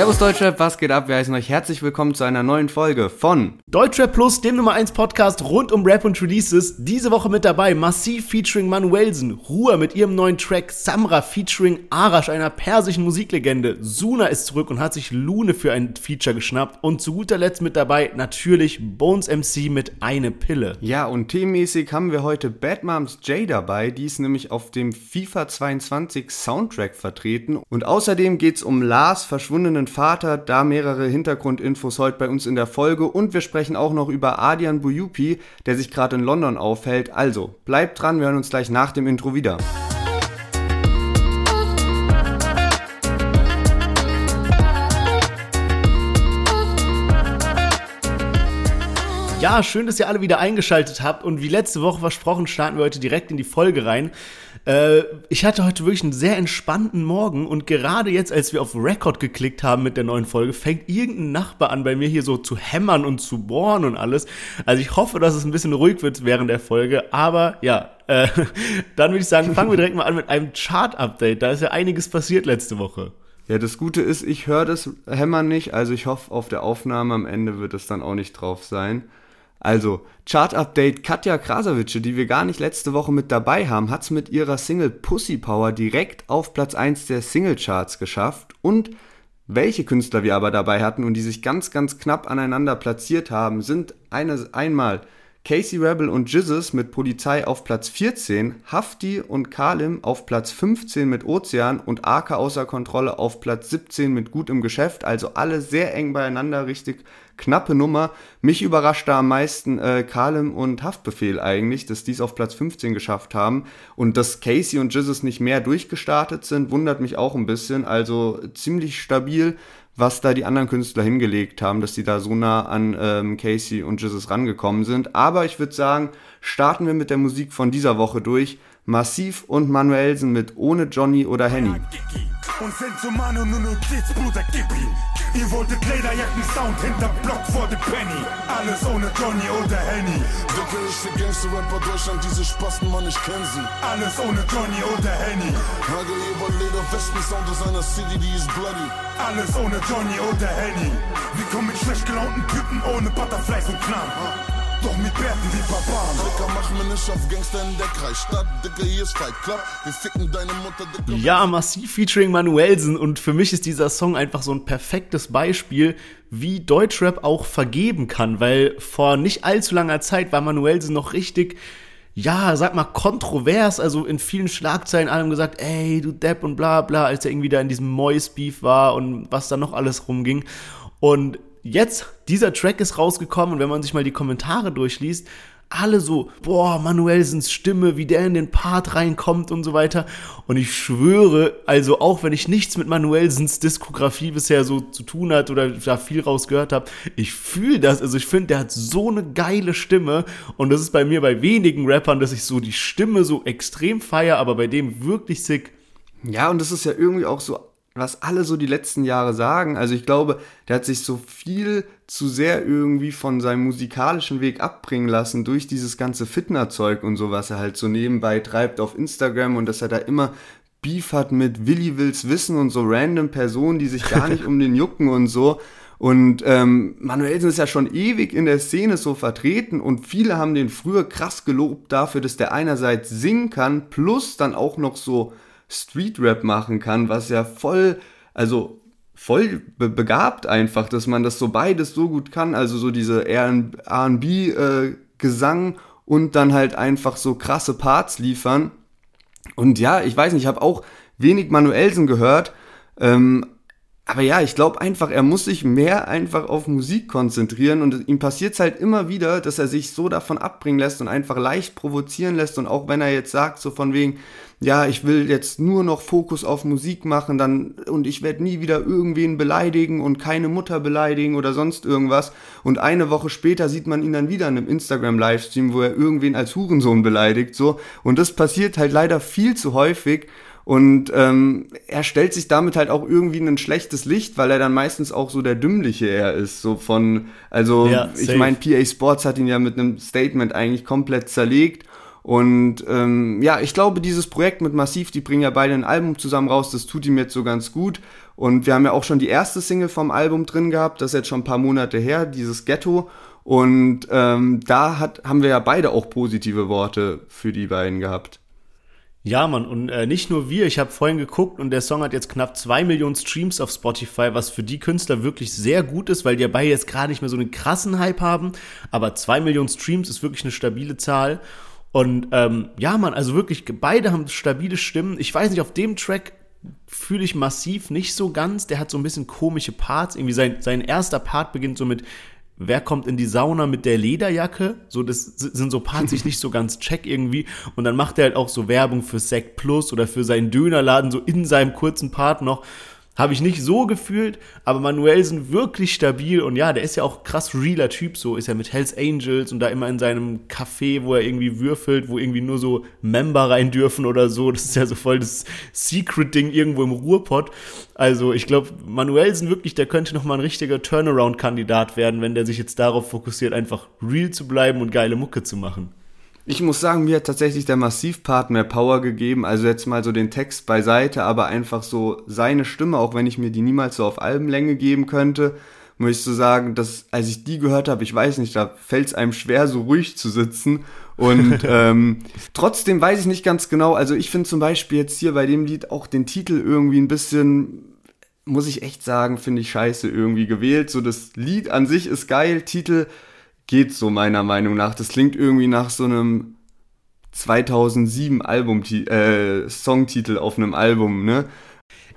Servus Deutschrap, was geht ab? Wir heißen euch herzlich willkommen zu einer neuen Folge von Deutschrap Plus, dem Nummer 1 Podcast rund um Rap und Releases. Diese Woche mit dabei Massiv featuring Manuelsen, Ruhr mit ihrem neuen Track, Samra featuring Arash, einer persischen Musiklegende. Suna ist zurück und hat sich Lune für ein Feature geschnappt. Und zu guter Letzt mit dabei natürlich Bones MC mit Eine Pille. Ja, und themenmäßig haben wir heute Bad Moms J dabei, die ist nämlich auf dem FIFA 22 Soundtrack vertreten. Und außerdem geht's um Lars verschwundenen Vater, da mehrere Hintergrundinfos heute bei uns in der Folge und wir sprechen auch noch über Adian Buyupi, der sich gerade in London aufhält. Also, bleibt dran, wir hören uns gleich nach dem Intro wieder. Ja, schön, dass ihr alle wieder eingeschaltet habt und wie letzte Woche versprochen, starten wir heute direkt in die Folge rein. Äh, ich hatte heute wirklich einen sehr entspannten Morgen und gerade jetzt, als wir auf Record geklickt haben mit der neuen Folge, fängt irgendein Nachbar an, bei mir hier so zu hämmern und zu bohren und alles. Also ich hoffe, dass es ein bisschen ruhig wird während der Folge, aber ja, äh, dann würde ich sagen, fangen wir direkt mal an mit einem Chart-Update. Da ist ja einiges passiert letzte Woche. Ja, das Gute ist, ich höre das Hämmern nicht, also ich hoffe, auf der Aufnahme am Ende wird es dann auch nicht drauf sein. Also, Chart-Update Katja Krasavice, die wir gar nicht letzte Woche mit dabei haben, hat es mit ihrer Single Pussy Power direkt auf Platz 1 der Single-Charts geschafft. Und welche Künstler wir aber dabei hatten und die sich ganz, ganz knapp aneinander platziert haben, sind eine, einmal Casey Rebel und Jizzes mit Polizei auf Platz 14, Hafti und Kalim auf Platz 15 mit Ozean und Arke außer Kontrolle auf Platz 17 mit Gut im Geschäft. Also alle sehr eng beieinander, richtig knappe Nummer. Mich überrascht da am meisten äh, Kalim und Haftbefehl eigentlich, dass die es auf Platz 15 geschafft haben. Und dass Casey und Jizzes nicht mehr durchgestartet sind, wundert mich auch ein bisschen. Also ziemlich stabil was da die anderen Künstler hingelegt haben, dass sie da so nah an ähm, Casey und Jesus rangekommen sind. Aber ich würde sagen, starten wir mit der Musik von dieser Woche durch. Massiv und Manuelsen mit Ohne Johnny oder Henny. Und sind zu Manu nur Notizbruder, gib ihn. Ihr wolltet Lederjacken Sound hinter Block vor dem Penny. Alles ohne Johnny oder Henny. Ist der Gangster-Rapper Deutschland, diese Spasten, Mann, ich kenn sie. Alles ohne Johnny oder Henny. Hage über Leder, Westen Sound aus einer City, die ist bloody. Alles ohne Johnny oder Henny. Wir kommen mit schlecht gelaunten Typen ohne Butterflies und Knamm. Doch mit Bärten wie Barbaren. Dicker, mach mir nicht auf Gangster in der Kreisstadt. Dicker, hier ist Fight Club. Wir ficken deine Mutter, Dicker. Ja, massiv featuring Manuelsen. Und für mich ist dieser Song einfach so ein perfektes Beispiel, wie Deutschrap auch vergeben kann. Weil vor nicht allzu langer Zeit war Manuelsen noch richtig ja, sag mal, kontrovers, also in vielen Schlagzeilen allem gesagt, ey, du Depp und bla bla, als er irgendwie da in diesem Mois-Beef war und was da noch alles rumging. Und jetzt, dieser Track ist rausgekommen und wenn man sich mal die Kommentare durchliest, alle so, boah, Manuelsens Stimme, wie der in den Part reinkommt und so weiter. Und ich schwöre, also auch wenn ich nichts mit Manuelsens Diskografie bisher so zu tun hat oder da viel rausgehört habe, ich fühle das. Also ich finde, der hat so eine geile Stimme. Und das ist bei mir bei wenigen Rappern, dass ich so die Stimme so extrem feier, aber bei dem wirklich sick. Ja, und das ist ja irgendwie auch so was alle so die letzten Jahre sagen. Also ich glaube, der hat sich so viel zu sehr irgendwie von seinem musikalischen Weg abbringen lassen durch dieses ganze Fitnerzeug und so, was er halt so nebenbei treibt auf Instagram und dass er da immer Beef hat mit Willi Wills Wissen und so random Personen, die sich gar nicht um den jucken und so. Und ähm, Manuelsen ist ja schon ewig in der Szene so vertreten und viele haben den früher krass gelobt dafür, dass der einerseits singen kann, plus dann auch noch so Street-Rap machen kann, was ja voll, also voll be begabt einfach, dass man das so beides so gut kann, also so diese R&B-Gesang äh, und dann halt einfach so krasse Parts liefern. Und ja, ich weiß nicht, ich habe auch wenig Manuelsen gehört, ähm, aber ja, ich glaube einfach, er muss sich mehr einfach auf Musik konzentrieren und ihm passiert es halt immer wieder, dass er sich so davon abbringen lässt und einfach leicht provozieren lässt und auch wenn er jetzt sagt, so von wegen, ja, ich will jetzt nur noch Fokus auf Musik machen, dann und ich werde nie wieder irgendwen beleidigen und keine Mutter beleidigen oder sonst irgendwas. Und eine Woche später sieht man ihn dann wieder in einem Instagram Livestream, wo er irgendwen als Hurensohn beleidigt so. Und das passiert halt leider viel zu häufig und ähm, er stellt sich damit halt auch irgendwie in ein schlechtes Licht, weil er dann meistens auch so der Dümmliche er ist. So von, also ja, ich meine, PA Sports hat ihn ja mit einem Statement eigentlich komplett zerlegt. Und ähm, ja, ich glaube, dieses Projekt mit Massiv, die bringen ja beide ein Album zusammen raus, das tut ihm jetzt so ganz gut. Und wir haben ja auch schon die erste Single vom Album drin gehabt, das ist jetzt schon ein paar Monate her, dieses Ghetto. Und ähm, da hat, haben wir ja beide auch positive Worte für die beiden gehabt. Ja, Mann, und äh, nicht nur wir, ich habe vorhin geguckt und der Song hat jetzt knapp zwei Millionen Streams auf Spotify, was für die Künstler wirklich sehr gut ist, weil die ja beide jetzt gerade nicht mehr so einen krassen Hype haben, aber zwei Millionen Streams ist wirklich eine stabile Zahl. Und ähm, ja, Mann, also wirklich, beide haben stabile Stimmen. Ich weiß nicht, auf dem Track fühle ich massiv nicht so ganz. Der hat so ein bisschen komische Parts. Irgendwie sein, sein erster Part beginnt so mit wer kommt in die Sauna mit der Lederjacke? So, das sind so Parts, die ich nicht so ganz check irgendwie. Und dann macht er halt auch so Werbung für Sect Plus oder für seinen Dönerladen, so in seinem kurzen Part noch. Habe ich nicht so gefühlt, aber Manuelsen wirklich stabil und ja, der ist ja auch krass realer Typ, so ist er mit Hells Angels und da immer in seinem Café, wo er irgendwie würfelt, wo irgendwie nur so Member rein dürfen oder so. Das ist ja so voll das Secret-Ding irgendwo im Ruhrpott. Also ich glaube, Manuelsen wirklich, der könnte nochmal ein richtiger Turnaround-Kandidat werden, wenn der sich jetzt darauf fokussiert, einfach real zu bleiben und geile Mucke zu machen. Ich muss sagen, mir hat tatsächlich der Massivpart mehr Power gegeben. Also jetzt mal so den Text beiseite, aber einfach so seine Stimme, auch wenn ich mir die niemals so auf Albenlänge geben könnte, muss ich so sagen, dass als ich die gehört habe, ich weiß nicht, da fällt es einem schwer, so ruhig zu sitzen. Und ähm, trotzdem weiß ich nicht ganz genau. Also ich finde zum Beispiel jetzt hier bei dem Lied auch den Titel irgendwie ein bisschen, muss ich echt sagen, finde ich scheiße irgendwie gewählt. So das Lied an sich ist geil, Titel geht so meiner Meinung nach. Das klingt irgendwie nach so einem 2007 Album äh, Songtitel auf einem Album, ne?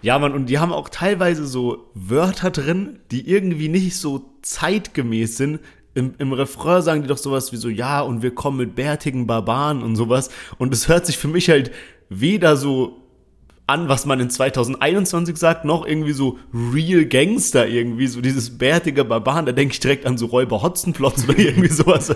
Ja, Mann, und die haben auch teilweise so Wörter drin, die irgendwie nicht so zeitgemäß sind. Im, Im Refrain sagen die doch sowas wie so, ja, und wir kommen mit bärtigen Barbaren und sowas. Und es hört sich für mich halt weder so an, was man in 2021 sagt, noch irgendwie so Real Gangster irgendwie, so dieses bärtige Barbaren, da denke ich direkt an so Räuber Hotzenplotz oder irgendwie sowas.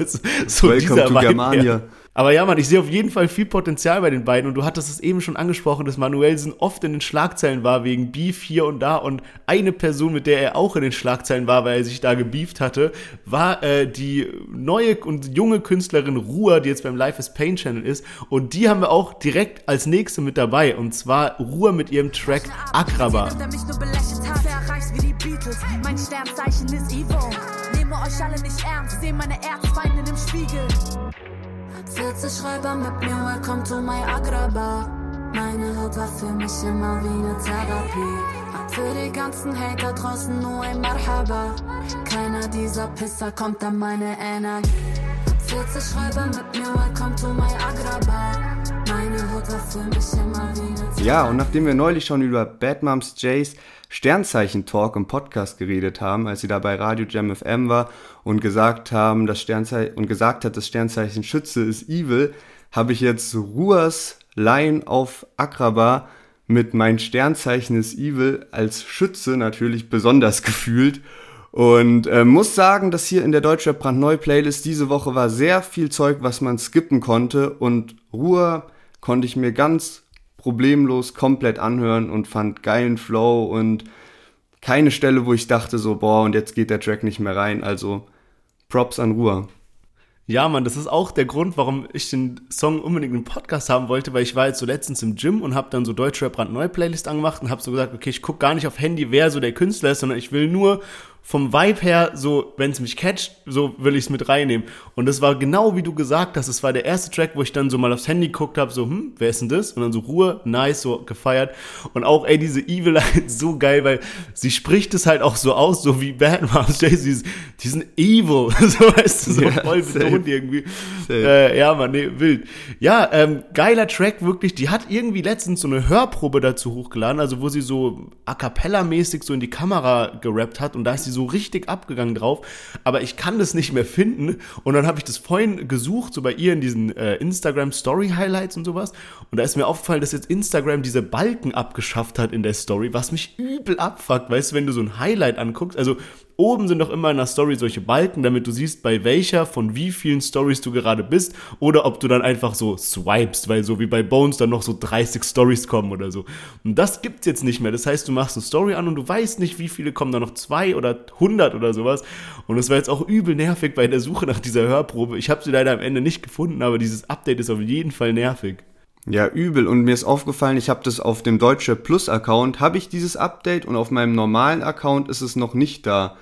So Welcome dieser to Germania. Aber ja, Mann, ich sehe auf jeden Fall viel Potenzial bei den beiden und du hattest es eben schon angesprochen, dass Manuelsen oft in den Schlagzeilen war wegen Beef hier und da und eine Person, mit der er auch in den Schlagzeilen war, weil er sich da gebieft hatte, war äh, die neue und junge Künstlerin Ruhr, die jetzt beim Life is Pain Channel ist und die haben wir auch direkt als nächste mit dabei und zwar Ruhr mit ihrem Track Akraba. Mein Sternzeichen ist Evo. Nehme euch alle nicht ernst, sehe meine Erzfeinde im Spiegel. 40 Schreiber mit mir, welcome to my Agraba. Meine Haut war für mich immer wie eine Therapie. Hab für die ganzen Hater draußen nur ein Marhaba. Keiner dieser Pisser kommt an meine Energie. 40 Schreiber mit mir, welcome to my Agraba. Meine Haut war für mich immer wie eine Therapie. Ja, und nachdem wir neulich schon über Bad Moms Jays Sternzeichen-Talk im Podcast geredet haben, als sie da bei Radio Jam FM war und gesagt haben, das Sternzeichen und gesagt hat, das Sternzeichen Schütze ist evil, habe ich jetzt Ruas Line auf Akraba mit mein Sternzeichen ist evil als Schütze natürlich besonders gefühlt und äh, muss sagen, dass hier in der Deutschrap brandneu Playlist diese Woche war sehr viel Zeug, was man skippen konnte und Ruhe konnte ich mir ganz problemlos komplett anhören und fand geilen Flow und keine Stelle, wo ich dachte so, boah, und jetzt geht der Track nicht mehr rein. Also Props an Ruhr. Ja, Mann, das ist auch der Grund, warum ich den Song unbedingt im Podcast haben wollte, weil ich war jetzt so letztens im Gym und habe dann so Deutschrap brandneue Playlist angemacht und habe so gesagt, okay, ich gucke gar nicht auf Handy, wer so der Künstler ist, sondern ich will nur vom Vibe her, so, wenn es mich catcht, so will ich es mit reinnehmen. Und das war genau wie du gesagt hast, es war der erste Track, wo ich dann so mal aufs Handy geguckt habe, so, hm, wer ist denn das? Und dann so Ruhe, nice, so gefeiert. Und auch, ey, diese Evil so geil, weil sie spricht es halt auch so aus, so wie Batman, die sind evil, so weißt du, so ja, voll betont irgendwie. Äh, ja, man, nee, wild. Ja, ähm, geiler Track, wirklich. Die hat irgendwie letztens so eine Hörprobe dazu hochgeladen, also wo sie so a cappella-mäßig so in die Kamera gerappt hat und da ist sie so richtig abgegangen drauf, aber ich kann das nicht mehr finden. Und dann habe ich das vorhin gesucht, so bei ihr in diesen äh, Instagram Story Highlights und sowas. Und da ist mir aufgefallen, dass jetzt Instagram diese Balken abgeschafft hat in der Story, was mich übel abfuckt. Weißt du, wenn du so ein Highlight anguckst, also Oben sind doch immer in der Story solche Balken, damit du siehst, bei welcher von wie vielen Stories du gerade bist oder ob du dann einfach so swipest, weil so wie bei Bones dann noch so 30 Stories kommen oder so. Und das gibt's jetzt nicht mehr. Das heißt, du machst eine Story an und du weißt nicht, wie viele kommen da noch zwei oder 100 oder sowas. Und das war jetzt auch übel nervig bei der Suche nach dieser Hörprobe. Ich habe sie leider am Ende nicht gefunden, aber dieses Update ist auf jeden Fall nervig. Ja, übel. Und mir ist aufgefallen, ich habe das auf dem Deutsche Plus Account, habe ich dieses Update und auf meinem normalen Account ist es noch nicht da.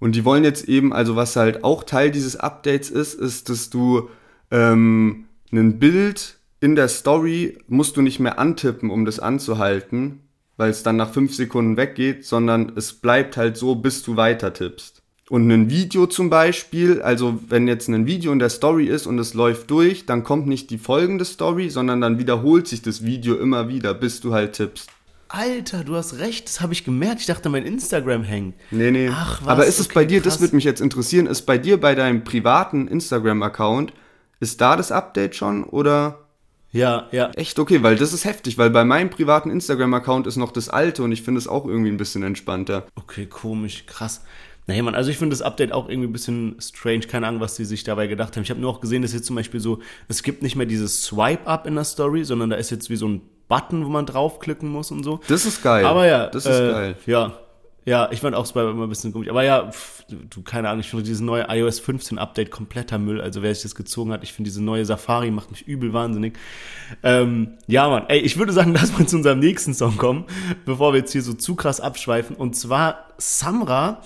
Und die wollen jetzt eben, also was halt auch Teil dieses Updates ist, ist, dass du ähm, ein Bild in der Story musst du nicht mehr antippen, um das anzuhalten, weil es dann nach fünf Sekunden weggeht, sondern es bleibt halt so, bis du weiter tippst. Und ein Video zum Beispiel, also wenn jetzt ein Video in der Story ist und es läuft durch, dann kommt nicht die folgende Story, sondern dann wiederholt sich das Video immer wieder, bis du halt tippst. Alter, du hast recht, das habe ich gemerkt. Ich dachte, mein Instagram hängt. Nee, nee. Ach, was? Aber ist es okay, bei dir, krass. das würde mich jetzt interessieren, ist bei dir bei deinem privaten Instagram-Account, ist da das Update schon oder? Ja, ja. Echt okay, weil das ist heftig, weil bei meinem privaten Instagram-Account ist noch das alte und ich finde es auch irgendwie ein bisschen entspannter. Okay, komisch, krass. Naja, man, also ich finde das Update auch irgendwie ein bisschen strange. Keine Ahnung, was sie sich dabei gedacht haben. Ich habe nur auch gesehen, dass jetzt zum Beispiel so, es gibt nicht mehr dieses Swipe-Up in der Story, sondern da ist jetzt wie so ein Button, wo man draufklicken muss und so. Das ist geil. Aber ja, das ist äh, geil. Ja, ja, ich fand auch Swipe immer ein bisschen komisch. Aber ja, pff, du, keine Ahnung, ich finde dieses neue iOS 15 Update kompletter Müll. Also wer sich das gezogen hat, ich finde diese neue Safari macht mich übel wahnsinnig. Ähm, ja, Mann, ey, ich würde sagen, lass mal zu unserem nächsten Song kommen, bevor wir jetzt hier so zu krass abschweifen. Und zwar Samra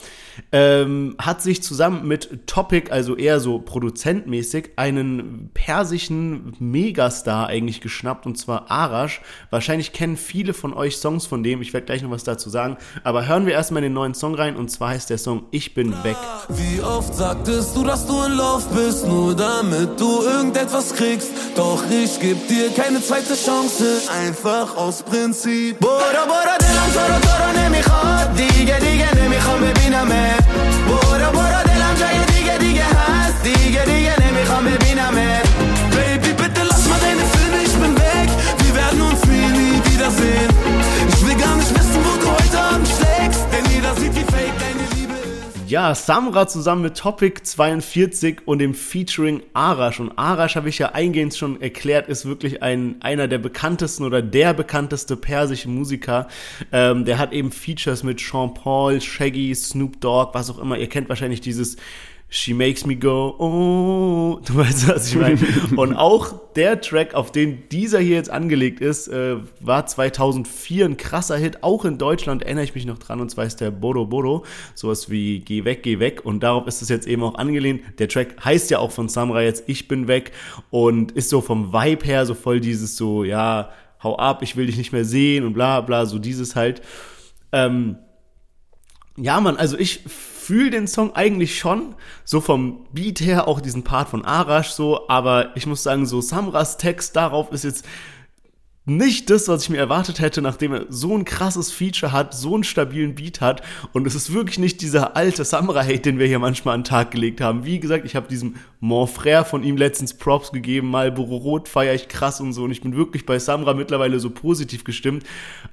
ähm, hat sich zusammen mit Topic, also eher so produzentmäßig, einen persischen Megastar eigentlich geschnappt, und zwar Arash. Wahrscheinlich kennen viele von euch Songs von dem, ich werde gleich noch was dazu sagen. Aber hören wir erstmal in den neuen Song rein, und zwar heißt der Song Ich bin weg. Wie oft sagtest du, dass du in Love bist, nur damit du irgendetwas kriegst. Doch ich geb dir keine zweite Chance, einfach aus Prinzip. Bora, bora, dilam, toro, toro, nemikhad, dige, دیگه نمی‌خوام ببینم برو برو دلم جای دیگه دیگه هست. دیگه دیگه نمی‌خوام ببینم بیبی بده لاس ما دین فینیش بن بگ وی ورن اونس نی نی ویدر سین ایش بگم ایش بسیم بود هویت هم شلیکس دنی رازی ja, Samra zusammen mit Topic 42 und dem Featuring Arash. Und Arash, habe ich ja eingehend schon erklärt, ist wirklich ein, einer der bekanntesten oder der bekannteste persische Musiker. Ähm, der hat eben Features mit Sean Paul, Shaggy, Snoop Dogg, was auch immer. Ihr kennt wahrscheinlich dieses She Makes Me Go, oh, du weißt, was ich meine. Und auch der Track, auf den dieser hier jetzt angelegt ist, äh, war 2004 ein krasser Hit, auch in Deutschland, erinnere ich mich noch dran, und zwar ist der Bodo Bodo, sowas wie Geh weg, geh weg, und darauf ist es jetzt eben auch angelehnt. Der Track heißt ja auch von Samra jetzt Ich bin weg und ist so vom Vibe her so voll dieses so, ja, hau ab, ich will dich nicht mehr sehen und bla bla, so dieses halt. Ähm, ja, man, also ich fühle den Song eigentlich schon, so vom Beat her, auch diesen Part von Arash so, aber ich muss sagen, so Samras Text darauf ist jetzt nicht das, was ich mir erwartet hätte, nachdem er so ein krasses Feature hat, so einen stabilen Beat hat. Und es ist wirklich nicht dieser alte Samurai-Hate, den wir hier manchmal an den Tag gelegt haben. Wie gesagt, ich habe diesem Mon Frère von ihm letztens Props gegeben. Marlboro Rot feiere ich krass und so. Und ich bin wirklich bei Samra mittlerweile so positiv gestimmt.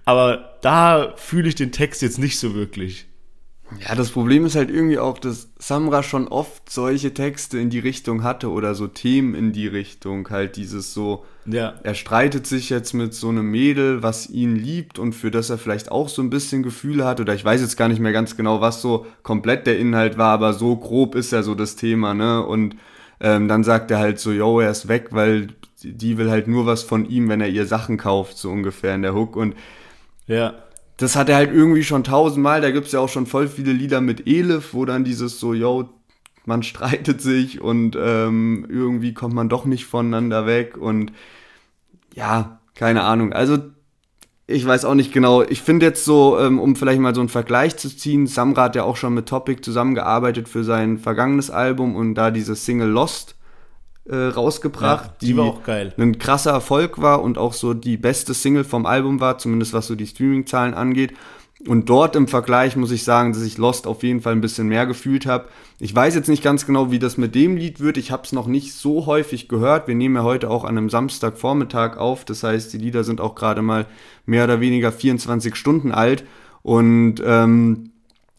Aber da fühle ich den Text jetzt nicht so wirklich. Ja, das Problem ist halt irgendwie auch, dass Samra schon oft solche Texte in die Richtung hatte oder so Themen in die Richtung. Halt dieses so, ja. er streitet sich jetzt mit so einem Mädel, was ihn liebt und für das er vielleicht auch so ein bisschen Gefühle hat. Oder ich weiß jetzt gar nicht mehr ganz genau, was so komplett der Inhalt war, aber so grob ist ja so das Thema, ne? Und ähm, dann sagt er halt so, yo, er ist weg, weil die will halt nur was von ihm, wenn er ihr Sachen kauft, so ungefähr in der Hook. Und ja das hat er halt irgendwie schon tausendmal. Da gibt's ja auch schon voll viele Lieder mit Elif, wo dann dieses so, yo, man streitet sich und ähm, irgendwie kommt man doch nicht voneinander weg und ja, keine Ahnung. Also ich weiß auch nicht genau. Ich finde jetzt so, ähm, um vielleicht mal so einen Vergleich zu ziehen, Samra hat ja auch schon mit Topic zusammengearbeitet für sein vergangenes Album und da diese Single Lost äh, rausgebracht, ja, die, die war auch geil. ein krasser Erfolg war und auch so die beste Single vom Album war, zumindest was so die Streaming-Zahlen angeht. Und dort im Vergleich muss ich sagen, dass ich Lost auf jeden Fall ein bisschen mehr gefühlt habe. Ich weiß jetzt nicht ganz genau, wie das mit dem Lied wird. Ich habe es noch nicht so häufig gehört. Wir nehmen ja heute auch an einem Samstagvormittag auf. Das heißt, die Lieder sind auch gerade mal mehr oder weniger 24 Stunden alt. Und ähm,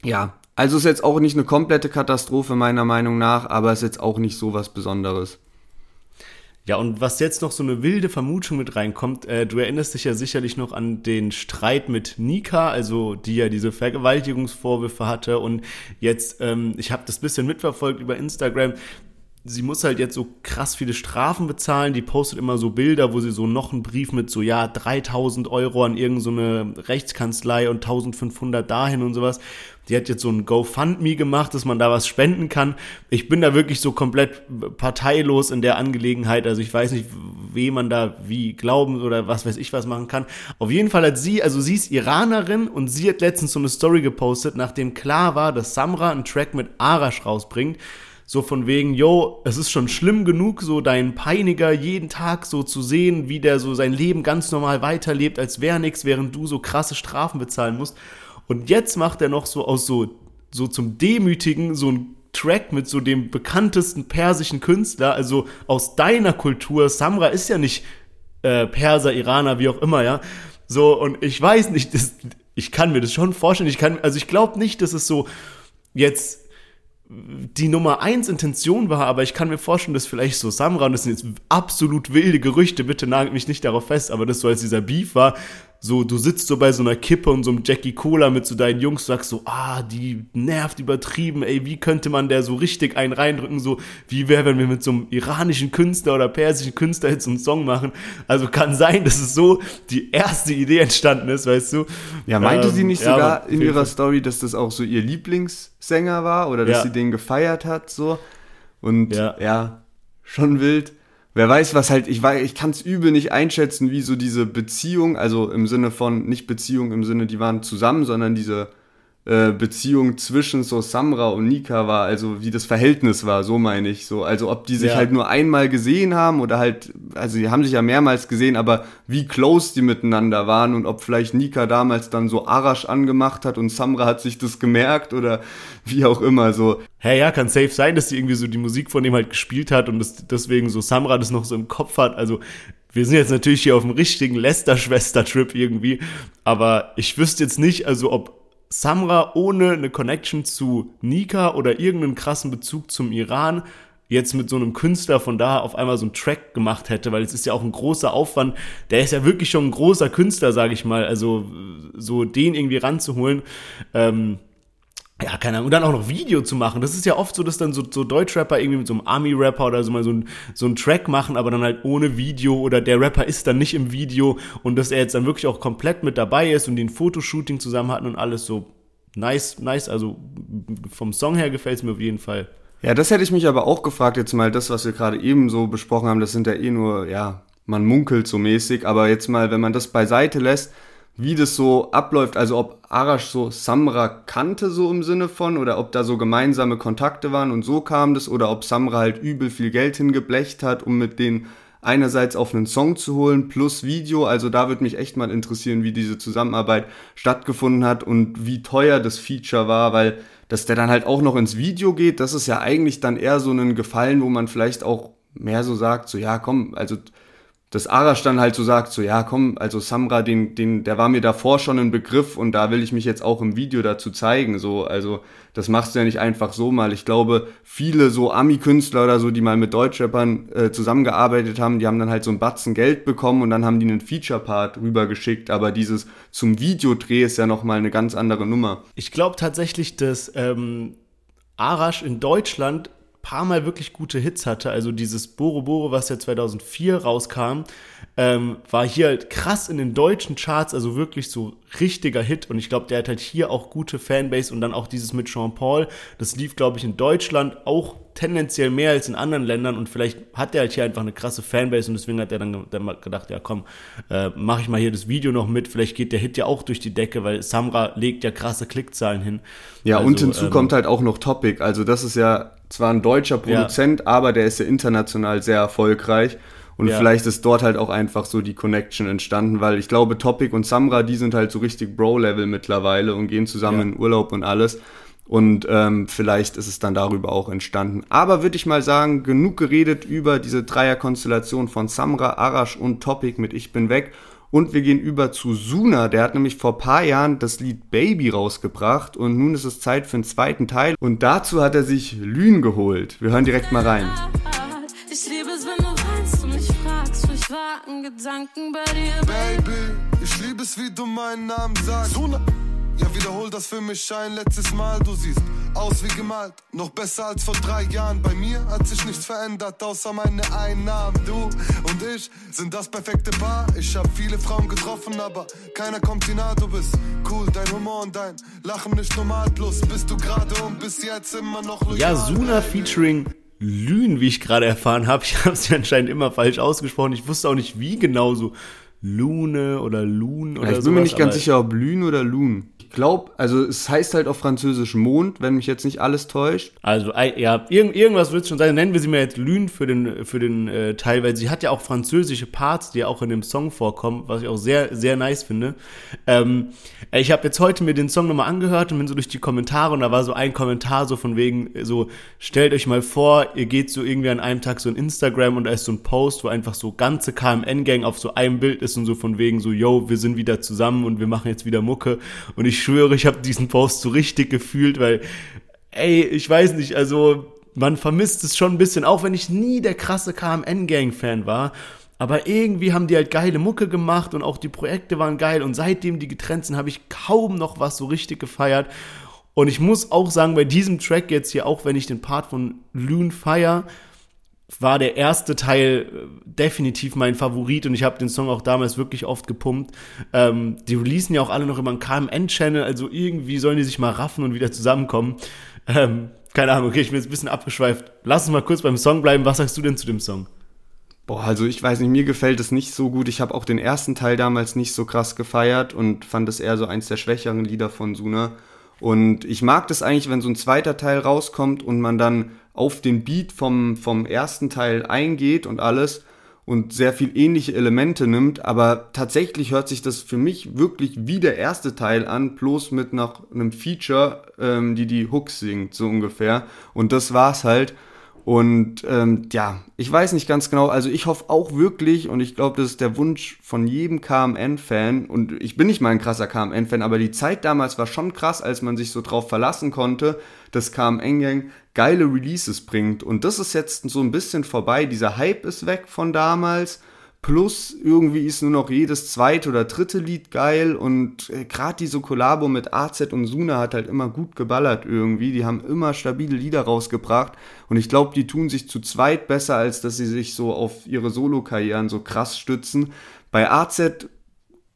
ja, also ist jetzt auch nicht eine komplette Katastrophe meiner Meinung nach, aber ist jetzt auch nicht so was Besonderes. Ja, und was jetzt noch so eine wilde Vermutung mit reinkommt, äh, du erinnerst dich ja sicherlich noch an den Streit mit Nika, also die ja diese Vergewaltigungsvorwürfe hatte und jetzt, ähm, ich habe das bisschen mitverfolgt über Instagram, sie muss halt jetzt so krass viele Strafen bezahlen. Die postet immer so Bilder, wo sie so noch einen Brief mit so, ja, 3000 Euro an irgendeine so Rechtskanzlei und 1500 dahin und sowas. Die hat jetzt so ein GoFundMe gemacht, dass man da was spenden kann. Ich bin da wirklich so komplett parteilos in der Angelegenheit. Also ich weiß nicht, wem man da wie glauben oder was weiß ich was machen kann. Auf jeden Fall hat sie, also sie ist Iranerin und sie hat letztens so eine Story gepostet, nachdem klar war, dass Samra einen Track mit Arash rausbringt so von wegen, yo, es ist schon schlimm genug, so deinen Peiniger jeden Tag so zu sehen, wie der so sein Leben ganz normal weiterlebt, als wäre nichts, während du so krasse Strafen bezahlen musst. Und jetzt macht er noch so aus so, so zum Demütigen so ein Track mit so dem bekanntesten persischen Künstler, also aus deiner Kultur. Samra ist ja nicht äh, Perser, Iraner, wie auch immer, ja. So, und ich weiß nicht, das, ich kann mir das schon vorstellen. Ich kann, also ich glaube nicht, dass es so jetzt die Nummer eins Intention war, aber ich kann mir vorstellen, dass vielleicht so Samra, und das sind jetzt absolut wilde Gerüchte, bitte nagelt mich nicht darauf fest, aber das so als dieser Beef war, so, du sitzt so bei so einer Kippe und so einem Jackie Cola mit so deinen Jungs, sagst so, ah, die nervt übertrieben, ey, wie könnte man der so richtig einen reindrücken, so, wie wäre, wenn wir mit so einem iranischen Künstler oder persischen Künstler jetzt so einen Song machen. Also kann sein, dass es so die erste Idee entstanden ist, weißt du. Ja, meinte ähm, sie nicht ja, sogar in ihrer Story, dass das auch so ihr Lieblingssänger war oder dass ja. sie den gefeiert hat, so. Und ja, ja schon wild wer weiß, was halt, ich weiß, ich kann es übel nicht einschätzen, wie so diese Beziehung, also im Sinne von, nicht Beziehung im Sinne, die waren zusammen, sondern diese äh, Beziehung zwischen so Samra und Nika war, also wie das Verhältnis war, so meine ich so. Also ob die sich ja. halt nur einmal gesehen haben oder halt, also die haben sich ja mehrmals gesehen, aber wie close die miteinander waren und ob vielleicht Nika damals dann so Arash angemacht hat und Samra hat sich das gemerkt oder wie auch immer so. Hä, hey, ja, kann safe sein, dass sie irgendwie so die Musik von dem halt gespielt hat und das, deswegen so Samra das noch so im Kopf hat. Also wir sind jetzt natürlich hier auf dem richtigen Lester-Schwester-Trip irgendwie, aber ich wüsste jetzt nicht, also ob Samra ohne eine Connection zu Nika oder irgendeinen krassen Bezug zum Iran jetzt mit so einem Künstler von da auf einmal so einen Track gemacht hätte, weil es ist ja auch ein großer Aufwand. Der ist ja wirklich schon ein großer Künstler, sage ich mal. Also so den irgendwie ranzuholen. Ähm, ja, keine Ahnung, und dann auch noch Video zu machen. Das ist ja oft so, dass dann so, so Deutschrapper irgendwie mit so einem Army-Rapper oder so mal so ein, so ein Track machen, aber dann halt ohne Video oder der Rapper ist dann nicht im Video und dass er jetzt dann wirklich auch komplett mit dabei ist und die ein Fotoshooting zusammen hatten und alles so nice, nice. Also vom Song her gefällt es mir auf jeden Fall. Ja, das hätte ich mich aber auch gefragt, jetzt mal das, was wir gerade eben so besprochen haben, das sind ja eh nur, ja, man munkelt so mäßig, aber jetzt mal, wenn man das beiseite lässt, wie das so abläuft, also ob Arash so Samra kannte so im Sinne von oder ob da so gemeinsame Kontakte waren und so kam das oder ob Samra halt übel viel Geld hingeblecht hat, um mit denen einerseits auf einen Song zu holen plus Video, also da würde mich echt mal interessieren, wie diese Zusammenarbeit stattgefunden hat und wie teuer das Feature war, weil dass der dann halt auch noch ins Video geht, das ist ja eigentlich dann eher so ein Gefallen, wo man vielleicht auch mehr so sagt, so ja, komm, also dass Arash dann halt so sagt, so ja, komm, also Samra, den, den, der war mir davor schon ein Begriff und da will ich mich jetzt auch im Video dazu zeigen. So, also das machst du ja nicht einfach so mal. Ich glaube, viele so Ami-Künstler oder so, die mal mit Deutschrappern äh, zusammengearbeitet haben, die haben dann halt so einen Batzen Geld bekommen und dann haben die einen Feature-Part rübergeschickt. Aber dieses zum Videodreh ist ja nochmal eine ganz andere Nummer. Ich glaube tatsächlich, dass ähm, Arash in Deutschland paar Mal wirklich gute Hits hatte. Also dieses Boro Boro, was ja 2004 rauskam, ähm, war hier halt krass in den deutschen Charts, also wirklich so richtiger Hit. Und ich glaube, der hat halt hier auch gute Fanbase und dann auch dieses mit Jean Paul. Das lief, glaube ich, in Deutschland auch tendenziell mehr als in anderen Ländern und vielleicht hat der halt hier einfach eine krasse Fanbase und deswegen hat er dann gedacht, ja komm, äh, mache ich mal hier das Video noch mit, vielleicht geht der Hit ja auch durch die Decke, weil Samra legt ja krasse Klickzahlen hin. Ja, also, und hinzu ähm, kommt halt auch noch Topic, also das ist ja zwar ein deutscher Produzent, ja. aber der ist ja international sehr erfolgreich. Und ja. vielleicht ist dort halt auch einfach so die Connection entstanden, weil ich glaube, Topic und Samra, die sind halt so richtig Bro-Level mittlerweile und gehen zusammen ja. in Urlaub und alles. Und ähm, vielleicht ist es dann darüber auch entstanden. Aber würde ich mal sagen, genug geredet über diese Dreierkonstellation von Samra, Arash und Topic mit Ich bin weg. Und wir gehen über zu Suna, der hat nämlich vor paar Jahren das Lied Baby rausgebracht und nun ist es Zeit für den zweiten Teil und dazu hat er sich Lünen geholt. Wir hören direkt mal rein. Ich liebe es, wenn du weinst und mich fragst, wo ich warten Gedanken bei dir. Baby, ich liebe es, wie du meinen Namen sagst. Suna. Ja, wiederhol das für mich ein letztes Mal, du siehst aus wie gemalt, noch besser als vor drei Jahren. Bei mir hat sich nichts verändert, außer meine Einnahmen. Du und ich sind das perfekte Paar. Ich hab viele Frauen getroffen, aber keiner kommt dir nah. Du bist cool, dein Humor und dein Lachen nicht normal. Plus bist du gerade und bis jetzt immer noch loyal. Ja, Suna featuring Lün, wie ich gerade erfahren habe. Ich habe sie anscheinend immer falsch ausgesprochen. Ich wusste auch nicht, wie genau so. Lune oder Lun oder so. Ich bin mir nicht ganz sicher, ob Lün oder Lun glaube, also es heißt halt auf Französisch Mond, wenn mich jetzt nicht alles täuscht. Also ja, irgend, irgendwas wird es schon sein. Nennen wir sie mal jetzt Lune für den, für den äh, Teil, weil sie hat ja auch französische Parts, die ja auch in dem Song vorkommen, was ich auch sehr, sehr nice finde. Ähm, ich habe jetzt heute mir den Song nochmal angehört und bin so durch die Kommentare und da war so ein Kommentar so von wegen, so, stellt euch mal vor, ihr geht so irgendwie an einem Tag so in Instagram und da ist so ein Post, wo einfach so ganze KMN-Gang auf so einem Bild ist und so von wegen so, yo, wir sind wieder zusammen und wir machen jetzt wieder Mucke und ich schwöre, ich habe diesen Post so richtig gefühlt, weil, ey, ich weiß nicht, also man vermisst es schon ein bisschen, auch wenn ich nie der krasse KMN-Gang-Fan war. Aber irgendwie haben die halt geile Mucke gemacht und auch die Projekte waren geil. Und seitdem die getrennt sind, habe ich kaum noch was so richtig gefeiert. Und ich muss auch sagen, bei diesem Track jetzt hier, auch wenn ich den Part von Loon feier, war der erste Teil äh, definitiv mein Favorit und ich habe den Song auch damals wirklich oft gepumpt. Ähm, die releasen ja auch alle noch immer einen KMN-Channel, also irgendwie sollen die sich mal raffen und wieder zusammenkommen. Ähm, keine Ahnung, okay, ich bin jetzt ein bisschen abgeschweift. Lass uns mal kurz beim Song bleiben. Was sagst du denn zu dem Song? Boah, also ich weiß nicht, mir gefällt es nicht so gut. Ich habe auch den ersten Teil damals nicht so krass gefeiert und fand es eher so eins der schwächeren Lieder von Suna. Und ich mag das eigentlich, wenn so ein zweiter Teil rauskommt und man dann auf den Beat vom, vom ersten Teil eingeht und alles und sehr viel ähnliche Elemente nimmt, aber tatsächlich hört sich das für mich wirklich wie der erste Teil an, bloß mit nach einem Feature, ähm, die die Hooks singt, so ungefähr. Und das war's halt. Und ähm, ja, ich weiß nicht ganz genau, also ich hoffe auch wirklich, und ich glaube, das ist der Wunsch von jedem KMN-Fan, und ich bin nicht mal ein krasser KMN-Fan, aber die Zeit damals war schon krass, als man sich so drauf verlassen konnte, dass KMN-Gang geile Releases bringt. Und das ist jetzt so ein bisschen vorbei, dieser Hype ist weg von damals Plus irgendwie ist nur noch jedes zweite oder dritte Lied geil und äh, gerade diese Kollabo mit AZ und Suna hat halt immer gut geballert irgendwie. Die haben immer stabile Lieder rausgebracht und ich glaube, die tun sich zu zweit besser, als dass sie sich so auf ihre Solo-Karrieren so krass stützen. Bei AZ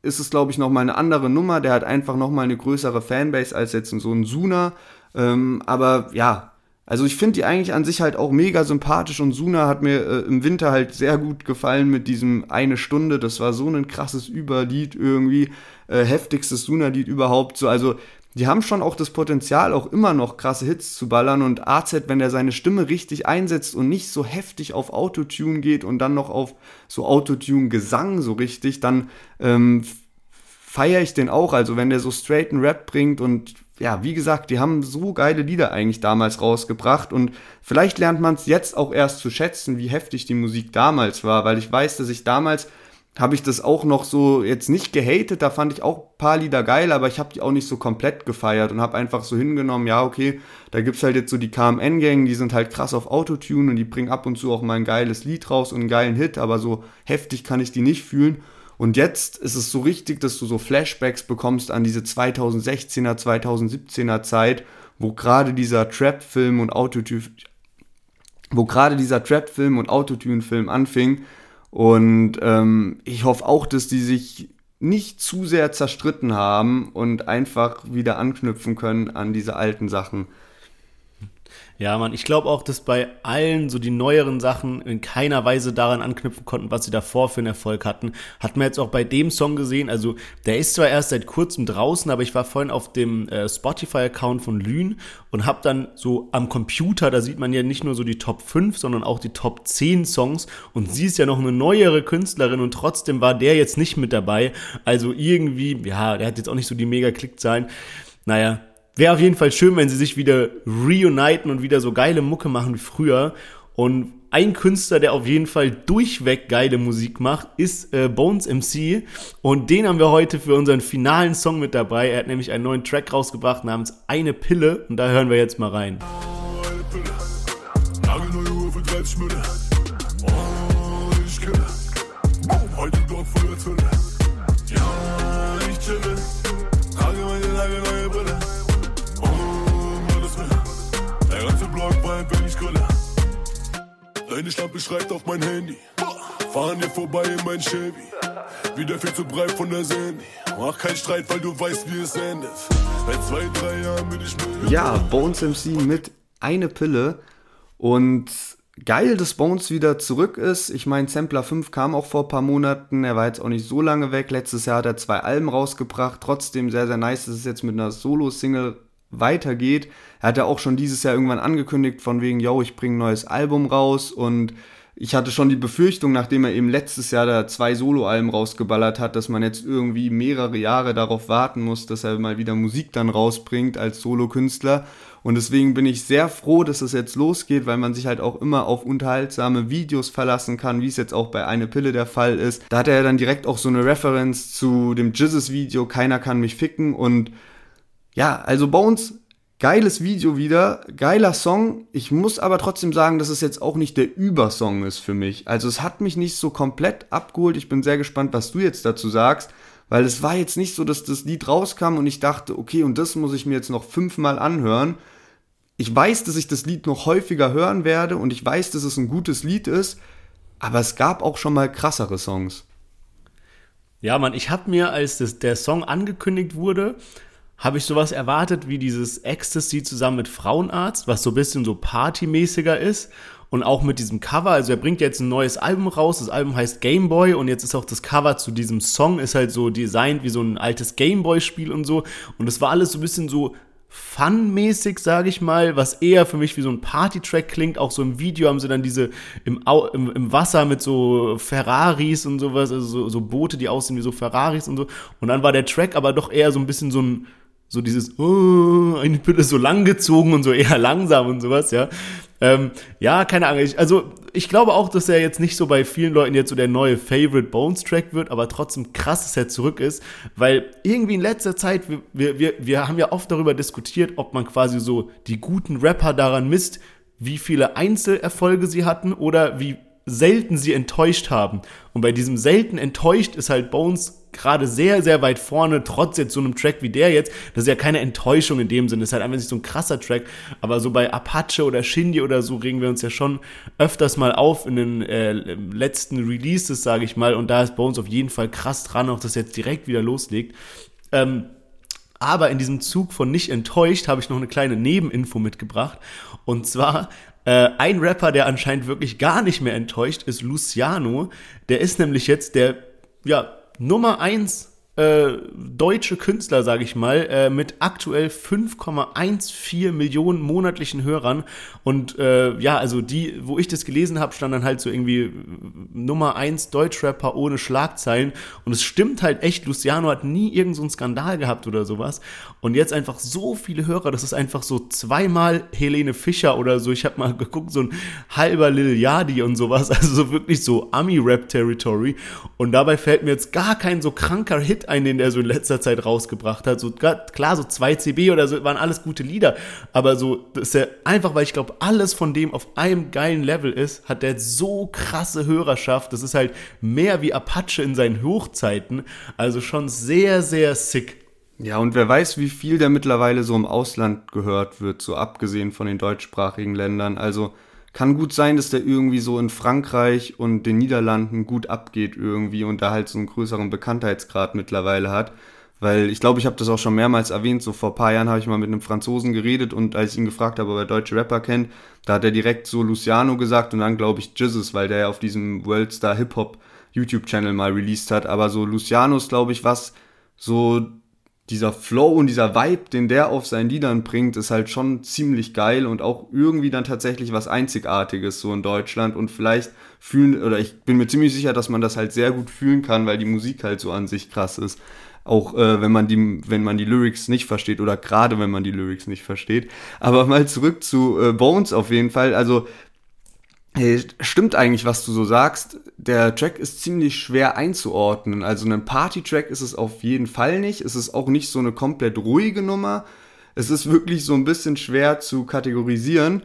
ist es, glaube ich, nochmal eine andere Nummer. Der hat einfach nochmal eine größere Fanbase als jetzt so ein Suna. Ähm, aber ja, also ich finde die eigentlich an sich halt auch mega sympathisch und Suna hat mir äh, im Winter halt sehr gut gefallen mit diesem eine Stunde. Das war so ein krasses Überlied irgendwie, äh, heftigstes Suna-Lied überhaupt. So, also die haben schon auch das Potenzial, auch immer noch krasse Hits zu ballern und AZ, wenn er seine Stimme richtig einsetzt und nicht so heftig auf Autotune geht und dann noch auf so Autotune-Gesang so richtig, dann ähm, feiere ich den auch. Also wenn der so straighten Rap bringt und ja, wie gesagt, die haben so geile Lieder eigentlich damals rausgebracht und vielleicht lernt man es jetzt auch erst zu schätzen, wie heftig die Musik damals war, weil ich weiß, dass ich damals habe ich das auch noch so jetzt nicht gehatet, da fand ich auch paar Lieder geil, aber ich habe die auch nicht so komplett gefeiert und habe einfach so hingenommen, ja, okay, da gibt's halt jetzt so die KMN-Gang, die sind halt krass auf Autotune und die bringen ab und zu auch mal ein geiles Lied raus und einen geilen Hit, aber so heftig kann ich die nicht fühlen. Und jetzt ist es so richtig, dass du so Flashbacks bekommst an diese 2016er, 2017er Zeit, wo gerade dieser Trap-Film und Autotune, wo gerade dieser Trap-Film und Autotune-Film anfing. Und ähm, ich hoffe auch, dass die sich nicht zu sehr zerstritten haben und einfach wieder anknüpfen können an diese alten Sachen. Ja, man, ich glaube auch, dass bei allen so die neueren Sachen in keiner Weise daran anknüpfen konnten, was sie davor für einen Erfolg hatten. Hat man jetzt auch bei dem Song gesehen. Also, der ist zwar erst seit kurzem draußen, aber ich war vorhin auf dem äh, Spotify-Account von Lün und habe dann so am Computer, da sieht man ja nicht nur so die Top 5, sondern auch die Top 10 Songs. Und sie ist ja noch eine neuere Künstlerin und trotzdem war der jetzt nicht mit dabei. Also irgendwie, ja, der hat jetzt auch nicht so die mega Klickzahlen. Naja, Wäre auf jeden Fall schön, wenn sie sich wieder reuniten und wieder so geile Mucke machen wie früher. Und ein Künstler, der auf jeden Fall durchweg geile Musik macht, ist äh, Bones MC. Und den haben wir heute für unseren finalen Song mit dabei. Er hat nämlich einen neuen Track rausgebracht namens Eine Pille. Und da hören wir jetzt mal rein. Eine schreibt auf mein Handy. Fahren hier vorbei in mein Chevy. Wieder viel zu breit von der Sandy. Mach keinen Streit, weil du weißt, wie es endet. Seit zwei, drei Jahren bin ich mit. Ja, Bones MC mit eine Pille. Und geil, dass Bones wieder zurück ist. Ich meine, Sampler 5 kam auch vor ein paar Monaten. Er war jetzt auch nicht so lange weg. Letztes Jahr hat er zwei Alben rausgebracht. Trotzdem sehr, sehr nice, dass es jetzt mit einer Solo-Single weitergeht. Er hat ja auch schon dieses Jahr irgendwann angekündigt, von wegen, yo, ich bringe ein neues Album raus und ich hatte schon die Befürchtung, nachdem er eben letztes Jahr da zwei Soloalben rausgeballert hat, dass man jetzt irgendwie mehrere Jahre darauf warten muss, dass er mal wieder Musik dann rausbringt als Solokünstler. Und deswegen bin ich sehr froh, dass es jetzt losgeht, weil man sich halt auch immer auf unterhaltsame Videos verlassen kann, wie es jetzt auch bei Eine Pille der Fall ist. Da hat er ja dann direkt auch so eine Reference zu dem Jizzes-Video, Keiner kann mich ficken. Und ja, also Bones Geiles Video wieder, geiler Song. Ich muss aber trotzdem sagen, dass es jetzt auch nicht der Übersong ist für mich. Also es hat mich nicht so komplett abgeholt. Ich bin sehr gespannt, was du jetzt dazu sagst, weil es war jetzt nicht so, dass das Lied rauskam und ich dachte, okay, und das muss ich mir jetzt noch fünfmal anhören. Ich weiß, dass ich das Lied noch häufiger hören werde und ich weiß, dass es ein gutes Lied ist, aber es gab auch schon mal krassere Songs. Ja, Mann, ich habe mir, als das, der Song angekündigt wurde, habe ich sowas erwartet wie dieses Ecstasy zusammen mit Frauenarzt, was so ein bisschen so partymäßiger ist und auch mit diesem Cover. Also er bringt jetzt ein neues Album raus. Das Album heißt Game Boy und jetzt ist auch das Cover zu diesem Song ist halt so designt wie so ein altes Game Boy Spiel und so. Und es war alles so ein bisschen so Fun-mäßig, sage ich mal, was eher für mich wie so ein Party-Track klingt. Auch so im Video haben sie dann diese im, Au im, im Wasser mit so Ferraris und sowas, also so, so Boote, die aussehen wie so Ferraris und so. Und dann war der Track aber doch eher so ein bisschen so ein so dieses, oh, eine Pille so lang gezogen und so eher langsam und sowas, ja. Ähm, ja, keine Ahnung. Ich, also, ich glaube auch, dass er jetzt nicht so bei vielen Leuten jetzt so der neue Favorite Bones Track wird, aber trotzdem krass, dass er zurück ist, weil irgendwie in letzter Zeit, wir, wir, wir haben ja oft darüber diskutiert, ob man quasi so die guten Rapper daran misst, wie viele Einzelerfolge sie hatten oder wie selten sie enttäuscht haben. Und bei diesem selten enttäuscht ist halt Bones gerade sehr, sehr weit vorne, trotz jetzt so einem Track wie der jetzt. Das ist ja keine Enttäuschung in dem Sinne. Das ist halt einfach nicht so ein krasser Track. Aber so bei Apache oder Shindy oder so regen wir uns ja schon öfters mal auf in den äh, letzten Releases, sage ich mal. Und da ist Bones auf jeden Fall krass dran, auch dass jetzt direkt wieder loslegt. Ähm, aber in diesem Zug von nicht enttäuscht habe ich noch eine kleine Nebeninfo mitgebracht. Und zwar äh, ein Rapper, der anscheinend wirklich gar nicht mehr enttäuscht, ist Luciano. Der ist nämlich jetzt der ja, Nummer eins äh, deutsche Künstler, sage ich mal, äh, mit aktuell 5,14 Millionen monatlichen Hörern. Und äh, ja, also die, wo ich das gelesen habe, stand dann halt so irgendwie äh, Nummer eins Deutschrapper ohne Schlagzeilen. Und es stimmt halt echt, Luciano hat nie irgendeinen so Skandal gehabt oder sowas. Und jetzt einfach so viele Hörer, das ist einfach so zweimal Helene Fischer oder so. Ich habe mal geguckt, so ein halber Lil Yadi und sowas. Also so wirklich so Ami-Rap-Territory. Und dabei fällt mir jetzt gar kein so kranker Hit ein, den er so in letzter Zeit rausgebracht hat. So klar, so 2 CB oder so waren alles gute Lieder, aber so, dass er einfach, weil ich glaube, alles von dem auf einem geilen Level ist, hat der so krasse Hörerschaft. Das ist halt mehr wie Apache in seinen Hochzeiten. Also schon sehr, sehr sick. Ja, und wer weiß, wie viel der mittlerweile so im Ausland gehört wird, so abgesehen von den deutschsprachigen Ländern. Also kann gut sein, dass der irgendwie so in Frankreich und den Niederlanden gut abgeht irgendwie und da halt so einen größeren Bekanntheitsgrad mittlerweile hat. Weil ich glaube, ich habe das auch schon mehrmals erwähnt, so vor paar Jahren habe ich mal mit einem Franzosen geredet und als ich ihn gefragt habe, ob er deutsche Rapper kennt, da hat er direkt so Luciano gesagt und dann glaube ich Jizzes, weil der ja auf diesem World Star Hip Hop YouTube-Channel mal released hat. Aber so Luciano ist, glaube ich, was so dieser Flow und dieser Vibe, den der auf seinen Liedern bringt, ist halt schon ziemlich geil und auch irgendwie dann tatsächlich was Einzigartiges so in Deutschland und vielleicht fühlen, oder ich bin mir ziemlich sicher, dass man das halt sehr gut fühlen kann, weil die Musik halt so an sich krass ist. Auch äh, wenn man die, wenn man die Lyrics nicht versteht oder gerade wenn man die Lyrics nicht versteht. Aber mal zurück zu äh, Bones auf jeden Fall. Also Hey, stimmt eigentlich, was du so sagst. Der Track ist ziemlich schwer einzuordnen. Also ein Party-Track ist es auf jeden Fall nicht. Es ist auch nicht so eine komplett ruhige Nummer. Es ist wirklich so ein bisschen schwer zu kategorisieren.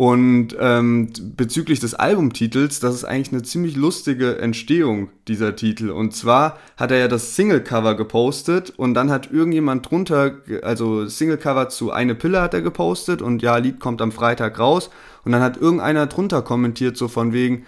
Und ähm, bezüglich des Albumtitels, das ist eigentlich eine ziemlich lustige Entstehung, dieser Titel. Und zwar hat er ja das Singlecover gepostet und dann hat irgendjemand drunter, also Singlecover zu Eine Pille hat er gepostet und ja, Lied kommt am Freitag raus. Und dann hat irgendeiner drunter kommentiert, so von wegen,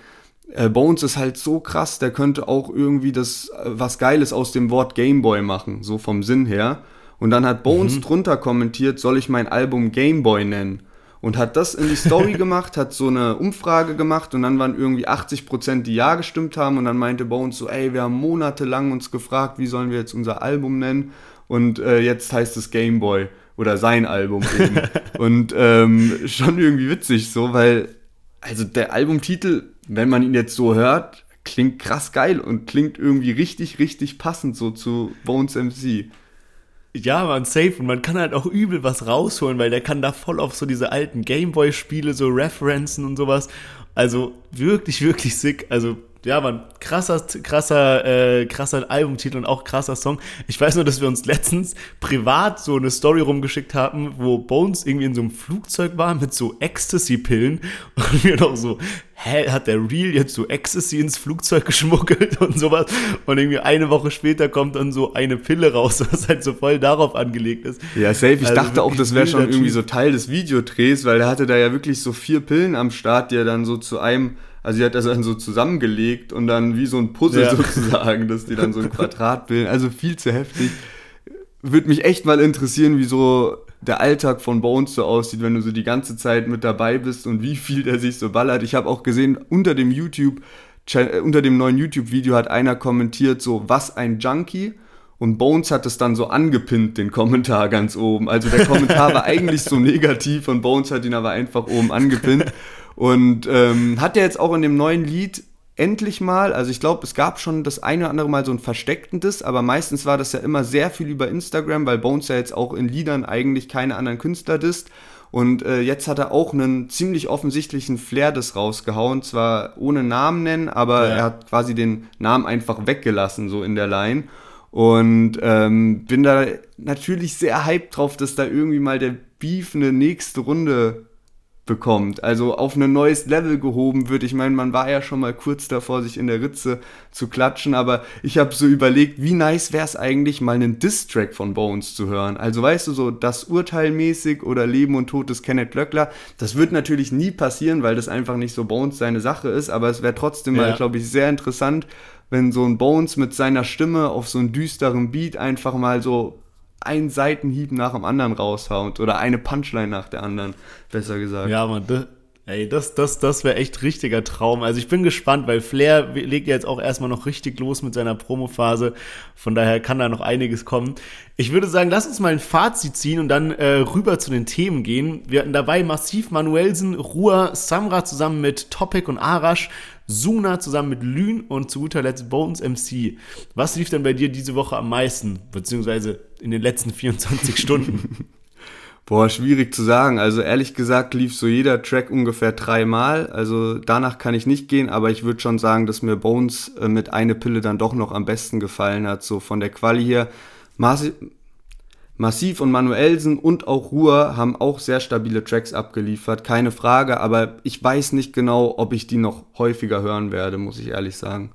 äh, Bones ist halt so krass, der könnte auch irgendwie das äh, was Geiles aus dem Wort Gameboy machen, so vom Sinn her. Und dann hat Bones mhm. drunter kommentiert, soll ich mein Album Gameboy nennen? Und hat das in die Story gemacht, hat so eine Umfrage gemacht und dann waren irgendwie 80 Prozent, die ja gestimmt haben und dann meinte Bones so, ey, wir haben monatelang uns gefragt, wie sollen wir jetzt unser Album nennen? Und äh, jetzt heißt es Gameboy oder sein Album eben. und ähm, schon irgendwie witzig so, weil also der Albumtitel, wenn man ihn jetzt so hört, klingt krass geil und klingt irgendwie richtig, richtig passend so zu Bones MC. Ja, man, safe. Und man kann halt auch übel was rausholen, weil der kann da voll auf so diese alten Gameboy-Spiele so referenzen und sowas. Also wirklich, wirklich sick. Also ja, man, krasser, krasser, äh, krasser Albumtitel und auch krasser Song. Ich weiß nur, dass wir uns letztens privat so eine Story rumgeschickt haben, wo Bones irgendwie in so einem Flugzeug war mit so Ecstasy-Pillen und wir noch so, hä, hat der Real jetzt so Ecstasy ins Flugzeug geschmuggelt und sowas? Und irgendwie eine Woche später kommt dann so eine Pille raus, was halt so voll darauf angelegt ist. Ja, safe. Ich also dachte auch, das wäre schon irgendwie so Teil des Videodrehs, weil er hatte da ja wirklich so vier Pillen am Start, die er dann so zu einem also sie hat das dann so zusammengelegt und dann wie so ein Puzzle ja. sozusagen, dass die dann so ein Quadrat bilden. Also viel zu heftig. Würde mich echt mal interessieren, wie so der Alltag von Bones so aussieht, wenn du so die ganze Zeit mit dabei bist und wie viel der sich so ballert. Ich habe auch gesehen, unter dem YouTube, äh, unter dem neuen YouTube-Video hat einer kommentiert, so, was ein Junkie. Und Bones hat es dann so angepinnt, den Kommentar ganz oben. Also der Kommentar war eigentlich so negativ und Bones hat ihn aber einfach oben angepinnt. Und ähm, hat er jetzt auch in dem neuen Lied endlich mal, also ich glaube, es gab schon das eine oder andere Mal so ein versteckten Diss, aber meistens war das ja immer sehr viel über Instagram, weil Bones ja jetzt auch in Liedern eigentlich keine anderen Künstler disst. Und äh, jetzt hat er auch einen ziemlich offensichtlichen Flair-Diss rausgehauen, zwar ohne Namen nennen, aber ja. er hat quasi den Namen einfach weggelassen, so in der Line. Und ähm, bin da natürlich sehr hyped drauf, dass da irgendwie mal der Beef eine nächste Runde bekommt, also auf ein neues Level gehoben wird. Ich meine, man war ja schon mal kurz davor, sich in der Ritze zu klatschen, aber ich habe so überlegt, wie nice wäre es eigentlich, mal einen Diss-Track von Bones zu hören. Also weißt du, so das Urteil mäßig oder Leben und Tod des Kenneth Löckler. Das wird natürlich nie passieren, weil das einfach nicht so Bones seine Sache ist, aber es wäre trotzdem ja. mal, glaube ich, sehr interessant, wenn so ein Bones mit seiner Stimme auf so einen düsteren Beat einfach mal so einen Seitenhieb nach dem anderen raushaut oder eine Punchline nach der anderen, besser gesagt. Ja, man, ey, das, das, das wäre echt richtiger Traum. Also ich bin gespannt, weil Flair legt ja jetzt auch erstmal noch richtig los mit seiner Promophase. Von daher kann da noch einiges kommen. Ich würde sagen, lass uns mal ein Fazit ziehen und dann äh, rüber zu den Themen gehen. Wir hatten dabei Massiv Manuelsen, Ruhr, Samra zusammen mit Topic und Arash, Suna zusammen mit Lün und zu guter Letzt Bones MC. Was lief denn bei dir diese Woche am meisten, beziehungsweise in den letzten 24 Stunden? Boah, schwierig zu sagen. Also ehrlich gesagt lief so jeder Track ungefähr dreimal. Also danach kann ich nicht gehen, aber ich würde schon sagen, dass mir Bones äh, mit eine Pille dann doch noch am besten gefallen hat. So von der Quali her. Massiv, Massiv und Manuelsen und auch Ruhr haben auch sehr stabile Tracks abgeliefert, keine Frage, aber ich weiß nicht genau, ob ich die noch häufiger hören werde, muss ich ehrlich sagen.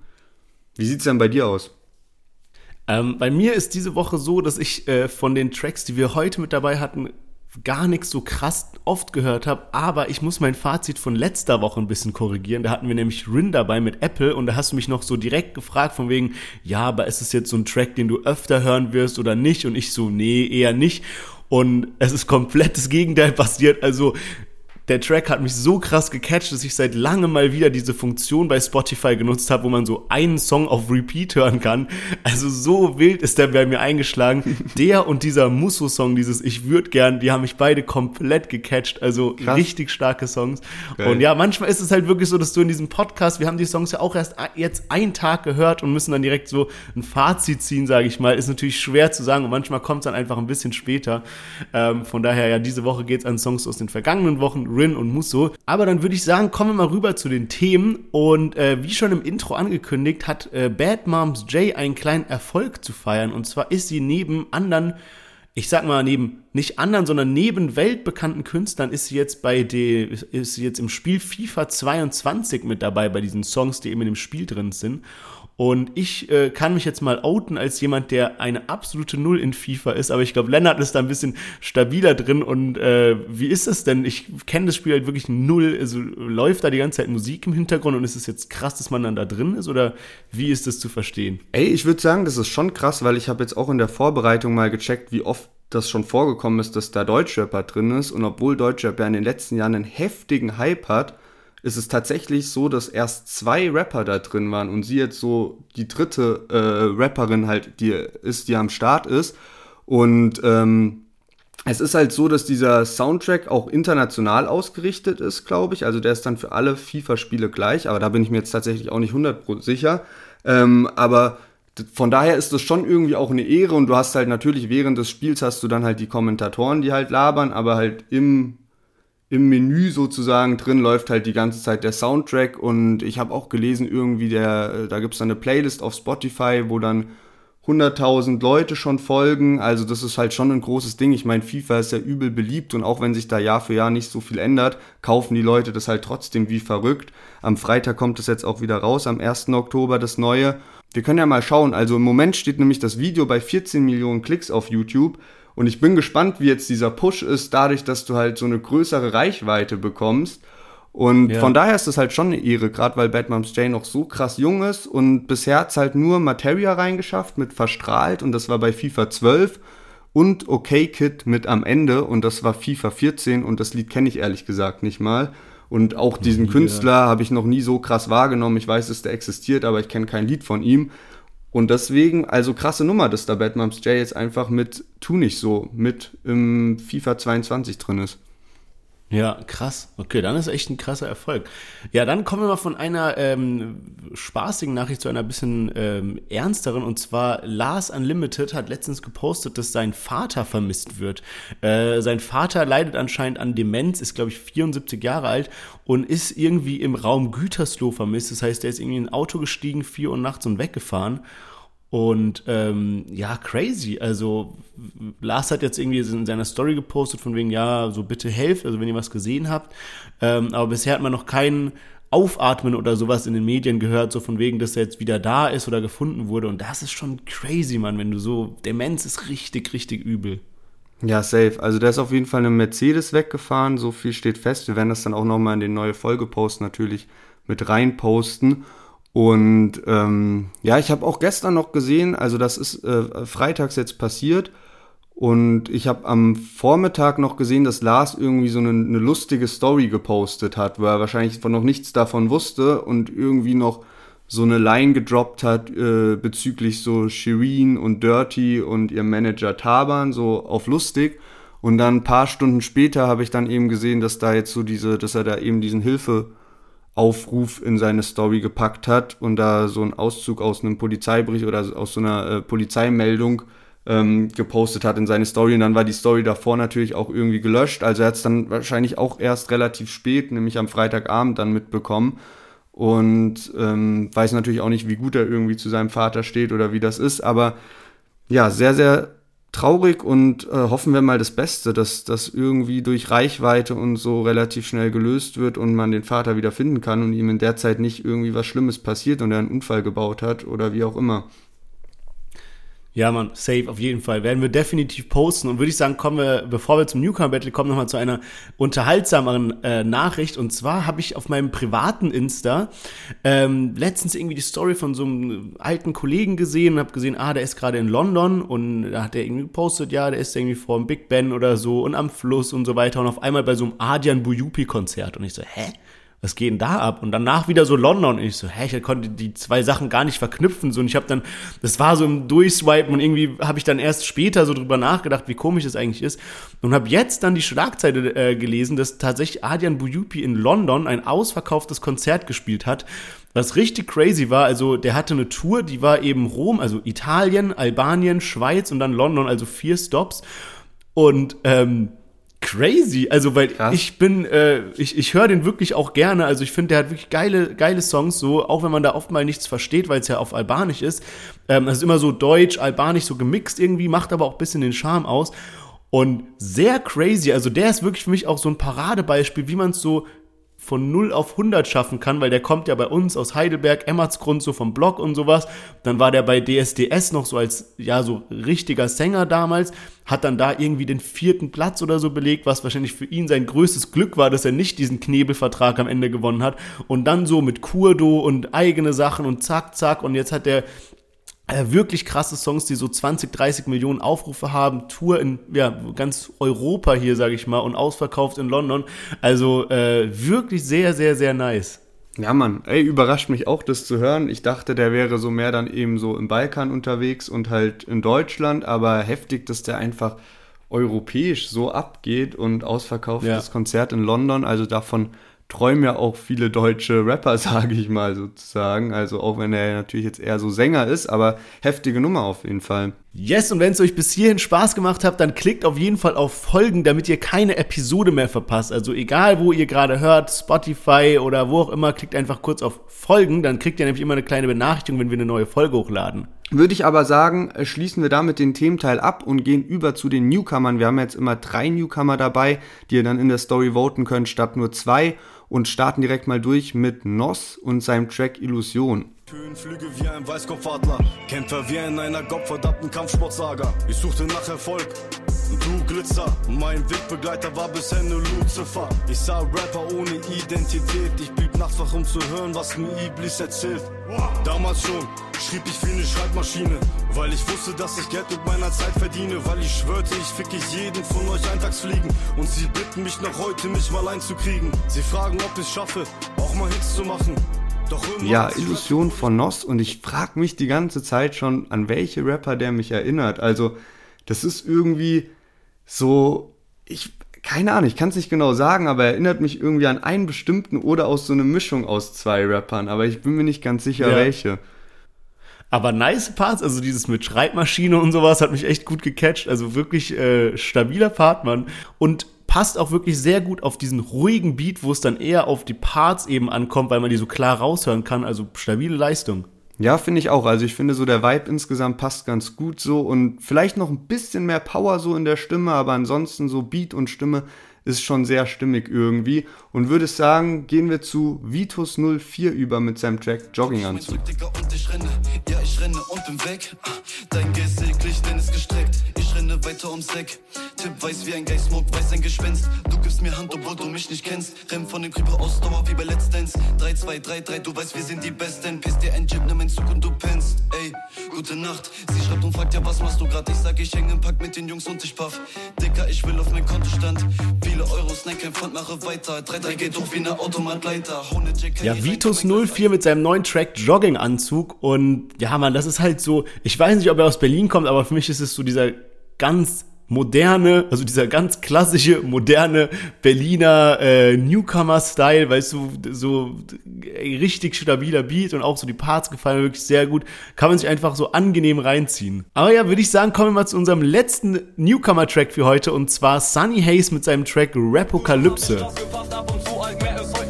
Wie sieht's denn bei dir aus? Ähm, bei mir ist diese Woche so, dass ich äh, von den Tracks, die wir heute mit dabei hatten, gar nichts so krass oft gehört habe, aber ich muss mein Fazit von letzter Woche ein bisschen korrigieren. Da hatten wir nämlich Rin dabei mit Apple und da hast du mich noch so direkt gefragt von wegen, ja, aber ist es jetzt so ein Track, den du öfter hören wirst oder nicht? Und ich so, nee, eher nicht. Und es ist komplett das Gegenteil passiert. Also der Track hat mich so krass gecatcht, dass ich seit langem mal wieder diese Funktion bei Spotify genutzt habe, wo man so einen Song auf Repeat hören kann. Also so wild ist der bei mir eingeschlagen. der und dieser Musso-Song, dieses Ich würd gern, die haben mich beide komplett gecatcht. Also krass. richtig starke Songs. Geil. Und ja, manchmal ist es halt wirklich so, dass du in diesem Podcast, wir haben die Songs ja auch erst jetzt einen Tag gehört und müssen dann direkt so ein Fazit ziehen, sage ich mal. Ist natürlich schwer zu sagen und manchmal kommt es dann einfach ein bisschen später. Ähm, von daher, ja, diese Woche geht es an Songs aus den vergangenen Wochen Rin und Musso. Aber dann würde ich sagen, kommen wir mal rüber zu den Themen. Und äh, wie schon im Intro angekündigt, hat äh, Bad Moms J einen kleinen Erfolg zu feiern. Und zwar ist sie neben anderen ich sag mal, neben nicht anderen, sondern neben weltbekannten Künstlern ist sie jetzt bei de, ist sie jetzt im Spiel FIFA 22 mit dabei bei diesen Songs, die eben in dem Spiel drin sind. Und ich äh, kann mich jetzt mal outen als jemand, der eine absolute Null in FIFA ist, aber ich glaube, Lennart ist da ein bisschen stabiler drin. Und äh, wie ist es denn? Ich kenne das Spiel halt wirklich null. Also läuft da die ganze Zeit Musik im Hintergrund und ist es jetzt krass, dass man dann da drin ist? Oder wie ist das zu verstehen? Ey, ich würde sagen, das ist schon krass, weil ich habe jetzt auch in der Vorbereitung mal gecheckt, wie oft das schon vorgekommen ist, dass da Deutschrapper drin ist. Und obwohl Deutschrap ja in den letzten Jahren einen heftigen Hype hat, ist es tatsächlich so, dass erst zwei Rapper da drin waren und sie jetzt so die dritte äh, Rapperin halt, die ist, die am Start ist. Und ähm, es ist halt so, dass dieser Soundtrack auch international ausgerichtet ist, glaube ich. Also der ist dann für alle FIFA-Spiele gleich, aber da bin ich mir jetzt tatsächlich auch nicht 100% sicher. Ähm, aber von daher ist das schon irgendwie auch eine Ehre und du hast halt natürlich während des Spiels hast du dann halt die Kommentatoren, die halt labern, aber halt im im Menü sozusagen drin läuft halt die ganze Zeit der Soundtrack und ich habe auch gelesen irgendwie der äh, da gibt's dann eine Playlist auf Spotify, wo dann 100.000 Leute schon folgen, also das ist halt schon ein großes Ding. Ich meine, FIFA ist ja übel beliebt und auch wenn sich da Jahr für Jahr nicht so viel ändert, kaufen die Leute das halt trotzdem wie verrückt. Am Freitag kommt es jetzt auch wieder raus, am 1. Oktober das neue. Wir können ja mal schauen, also im Moment steht nämlich das Video bei 14 Millionen Klicks auf YouTube und ich bin gespannt, wie jetzt dieser Push ist, dadurch, dass du halt so eine größere Reichweite bekommst. Und ja. von daher ist es halt schon eine Ehre, gerade weil Batman's Jay noch so krass jung ist und bisher hat es halt nur Materia reingeschafft mit Verstrahlt und das war bei FIFA 12 und Okay Kid mit am Ende und das war FIFA 14 und das Lied kenne ich ehrlich gesagt nicht mal. Und auch diesen ja. Künstler habe ich noch nie so krass wahrgenommen. Ich weiß, dass der existiert, aber ich kenne kein Lied von ihm. Und deswegen, also krasse Nummer, dass da Batmums J jetzt einfach mit Tu nicht so mit im FIFA 22 drin ist. Ja, krass. Okay, dann ist echt ein krasser Erfolg. Ja, dann kommen wir mal von einer ähm, spaßigen Nachricht zu einer bisschen ähm, ernsteren. Und zwar Lars Unlimited hat letztens gepostet, dass sein Vater vermisst wird. Äh, sein Vater leidet anscheinend an Demenz, ist glaube ich 74 Jahre alt und ist irgendwie im Raum Gütersloh vermisst. Das heißt, er ist irgendwie in ein Auto gestiegen, vier Uhr nachts und weggefahren. Und ähm, ja, crazy. Also Lars hat jetzt irgendwie in seiner Story gepostet von wegen, ja, so bitte helft, also wenn ihr was gesehen habt. Ähm, aber bisher hat man noch keinen Aufatmen oder sowas in den Medien gehört, so von wegen, dass er jetzt wieder da ist oder gefunden wurde. Und das ist schon crazy, Mann, wenn du so, Demenz ist richtig, richtig übel. Ja, safe. Also der ist auf jeden Fall eine Mercedes weggefahren, so viel steht fest. Wir werden das dann auch nochmal in den neue Folgepost natürlich mit rein posten. Und ähm, ja, ich habe auch gestern noch gesehen, also das ist äh, freitags jetzt passiert. Und ich habe am Vormittag noch gesehen, dass Lars irgendwie so eine, eine, lustige Story gepostet hat, wo er wahrscheinlich von noch nichts davon wusste und irgendwie noch so eine Line gedroppt hat äh, bezüglich so Shireen und Dirty und ihr Manager Taban, so auf lustig. Und dann ein paar Stunden später habe ich dann eben gesehen, dass da jetzt so diese, dass er da eben diesen Hilfe Aufruf in seine Story gepackt hat und da so einen Auszug aus einem Polizeibericht oder aus so einer äh, Polizeimeldung ähm, gepostet hat in seine Story. Und dann war die Story davor natürlich auch irgendwie gelöscht. Also er hat es dann wahrscheinlich auch erst relativ spät, nämlich am Freitagabend dann mitbekommen. Und ähm, weiß natürlich auch nicht, wie gut er irgendwie zu seinem Vater steht oder wie das ist, aber ja, sehr, sehr traurig und äh, hoffen wir mal das Beste, dass das irgendwie durch Reichweite und so relativ schnell gelöst wird und man den Vater wieder finden kann und ihm in der Zeit nicht irgendwie was Schlimmes passiert und er einen Unfall gebaut hat oder wie auch immer. Ja, man, safe, auf jeden Fall. Werden wir definitiv posten. Und würde ich sagen, kommen wir, bevor wir zum Newcomer Battle kommen, nochmal zu einer unterhaltsameren äh, Nachricht. Und zwar habe ich auf meinem privaten Insta ähm, letztens irgendwie die Story von so einem alten Kollegen gesehen und habe gesehen, ah, der ist gerade in London und da hat er irgendwie gepostet, ja, der ist irgendwie vor dem Big Ben oder so und am Fluss und so weiter und auf einmal bei so einem Adian Buyupi Konzert. Und ich so, hä? Was geht denn da ab? Und danach wieder so London. Und ich so, hä, ich konnte die zwei Sachen gar nicht verknüpfen. So, und ich habe dann, das war so im Durchswipen und irgendwie habe ich dann erst später so drüber nachgedacht, wie komisch das eigentlich ist. Und habe jetzt dann die Schlagzeile äh, gelesen, dass tatsächlich Adrian Buyupi in London ein ausverkauftes Konzert gespielt hat. Was richtig crazy war, also der hatte eine Tour, die war eben Rom, also Italien, Albanien, Schweiz und dann London, also vier Stops. Und ähm, crazy. Also, weil Krass. ich bin, äh, ich, ich höre den wirklich auch gerne. Also, ich finde, der hat wirklich geile, geile Songs, so, auch wenn man da oft mal nichts versteht, weil es ja auf Albanisch ist. Ähm, das ist immer so deutsch, albanisch, so gemixt irgendwie, macht aber auch ein bisschen den Charme aus. Und sehr crazy, also der ist wirklich für mich auch so ein Paradebeispiel, wie man es so von 0 auf 100 schaffen kann, weil der kommt ja bei uns aus Heidelberg, Emmertsgrund, so vom Blog und sowas. Dann war der bei DSDS noch so als, ja, so richtiger Sänger damals, hat dann da irgendwie den vierten Platz oder so belegt, was wahrscheinlich für ihn sein größtes Glück war, dass er nicht diesen Knebelvertrag am Ende gewonnen hat. Und dann so mit Kurdo und eigene Sachen und zack, zack. Und jetzt hat der wirklich krasse Songs, die so 20, 30 Millionen Aufrufe haben, Tour in ja, ganz Europa hier, sage ich mal, und ausverkauft in London. Also äh, wirklich sehr, sehr, sehr nice. Ja, Mann, ey, überrascht mich auch, das zu hören. Ich dachte, der wäre so mehr dann eben so im Balkan unterwegs und halt in Deutschland, aber heftig, dass der einfach europäisch so abgeht und ausverkauftes ja. Konzert in London. Also davon träumen ja auch viele deutsche Rapper, sage ich mal sozusagen. Also auch wenn er natürlich jetzt eher so Sänger ist, aber heftige Nummer auf jeden Fall. Yes, und wenn es euch bis hierhin Spaß gemacht hat, dann klickt auf jeden Fall auf Folgen, damit ihr keine Episode mehr verpasst. Also egal, wo ihr gerade hört, Spotify oder wo auch immer, klickt einfach kurz auf Folgen, dann kriegt ihr nämlich immer eine kleine Benachrichtigung, wenn wir eine neue Folge hochladen. Würde ich aber sagen, äh, schließen wir damit den Thementeil ab und gehen über zu den Newcomern. Wir haben jetzt immer drei Newcomer dabei, die ihr dann in der Story voten könnt, statt nur zwei und starten direkt mal durch mit Noss und seinem Track Illusion. Höhenflüge wie ein Weißkopfadler, Kämpfer wie in einer gottverdammten Kampfsportsaga. Ich suchte nach Erfolg du Glitzer. Mein Wegbegleiter war bisher nur Lucifer. Ich sah Rapper ohne Identität. Ich blieb nachts wach, um zu hören, was mir Iblis erzählt. Damals schon schrieb ich wie eine Schreibmaschine, weil ich wusste, dass ich Geld mit meiner Zeit verdiene. Weil ich schwörte, ich ficke jeden von euch eintagsfliegen. Und sie bitten mich noch heute, mich mal einzukriegen. Sie fragen, ob ich schaffe, auch mal Hits zu machen ja, Illusion von Noss und ich frage mich die ganze Zeit schon, an welche Rapper der mich erinnert. Also, das ist irgendwie so, ich, keine Ahnung, ich kann es nicht genau sagen, aber er erinnert mich irgendwie an einen bestimmten oder aus so einer Mischung aus zwei Rappern, aber ich bin mir nicht ganz sicher, ja. welche. Aber nice Parts, also dieses mit Schreibmaschine und sowas hat mich echt gut gecatcht. Also wirklich äh, stabiler Part, Mann. Und passt auch wirklich sehr gut auf diesen ruhigen Beat, wo es dann eher auf die Parts eben ankommt, weil man die so klar raushören kann. Also stabile Leistung. Ja, finde ich auch. Also ich finde so der Vibe insgesamt passt ganz gut so und vielleicht noch ein bisschen mehr Power so in der Stimme, aber ansonsten so Beat und Stimme ist schon sehr stimmig irgendwie. Und würde sagen, gehen wir zu Vitus 04 über mit seinem Track Jogginganzug. Ja, ich renne und bin weg. Dein Gesicht, denn ist gestreckt. Ich renne weiter ums Eck. Tipp weiß wie ein Geist, Smoke weiß ein Gespenst. Du gibst mir Hand, obwohl du mich nicht kennst. Renn von dem Creeper aus Dauer wie bei Let's Dance. 3, 2, 3, 3, du weißt, wir sind die Besten. Piss dir ein Chip, nimm einen Zug und du pennst. Ey, gute Nacht. Sie schreibt und fragt, ja, was machst du grad? Ich sag, ich häng im Pack mit den Jungs und ich paff. Dicker, ich will auf mein Kontostand. Viele Euro, Snack, kein Pfand, mache weiter. 3, 3 geht hoch wie ne Automatleiter. Ja, Vitus 04 mit seinem neuen Track Jogginganzug. Und ja, man, das ist halt so, ich weiß nicht, ob er aus Berlin kommt, aber für mich ist es so dieser ganz moderne, also dieser ganz klassische, moderne Berliner äh, Newcomer-Style, weißt du, so ey, richtig stabiler Beat und auch so die Parts gefallen wirklich sehr gut. Kann man sich einfach so angenehm reinziehen. Aber ja, würde ich sagen, kommen wir mal zu unserem letzten Newcomer-Track für heute und zwar Sunny Hayes mit seinem Track Rapokalypse. hatte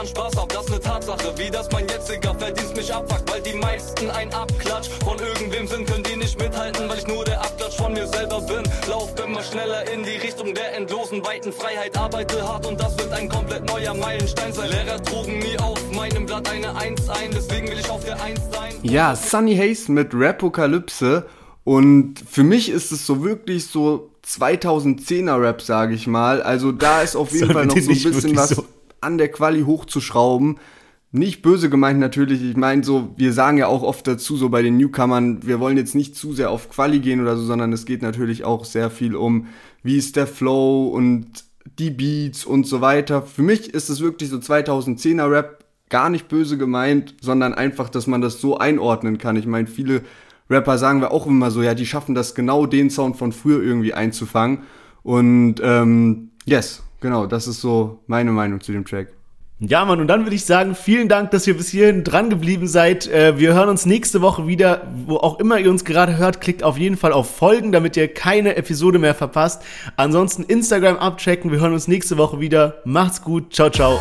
daran Spaß hab. Das ist ne Tatsache, wie das mein jetziger Verdienst mich abfuckt. Weil die meisten ein Abklatsch von irgendwem sind, können die nicht mithalten, weil ich nur der Abklatsch von mir selber bin. Lauf immer schneller in die Richtung der endlosen, weiten Freiheit, arbeite hart und das wird ein komplett neuer Meilenstein sein. Lehrer trugen nie auf meinem Blatt eine Eins ein, deswegen will ich auf der Eins sein. Ja, Sunny Hayes mit Rapokalypse. Und für mich ist es so wirklich so 2010er Rap, sage ich mal. Also da ist auf jeden Fall noch so ein bisschen was so. An der Quali hochzuschrauben. Nicht böse gemeint natürlich. Ich meine so, wir sagen ja auch oft dazu so bei den Newcomern, wir wollen jetzt nicht zu sehr auf Quali gehen oder so, sondern es geht natürlich auch sehr viel um, wie ist der Flow und die Beats und so weiter. Für mich ist es wirklich so 2010er Rap gar nicht böse gemeint, sondern einfach, dass man das so einordnen kann. Ich meine, viele Rapper sagen wir auch immer so, ja, die schaffen das genau den Sound von früher irgendwie einzufangen. Und ähm, yes, genau, das ist so meine Meinung zu dem Track. Ja, Mann, und dann würde ich sagen, vielen Dank, dass ihr bis hierhin dran geblieben seid. Äh, wir hören uns nächste Woche wieder. Wo auch immer ihr uns gerade hört, klickt auf jeden Fall auf Folgen, damit ihr keine Episode mehr verpasst. Ansonsten Instagram abchecken. Wir hören uns nächste Woche wieder. Macht's gut. Ciao, ciao.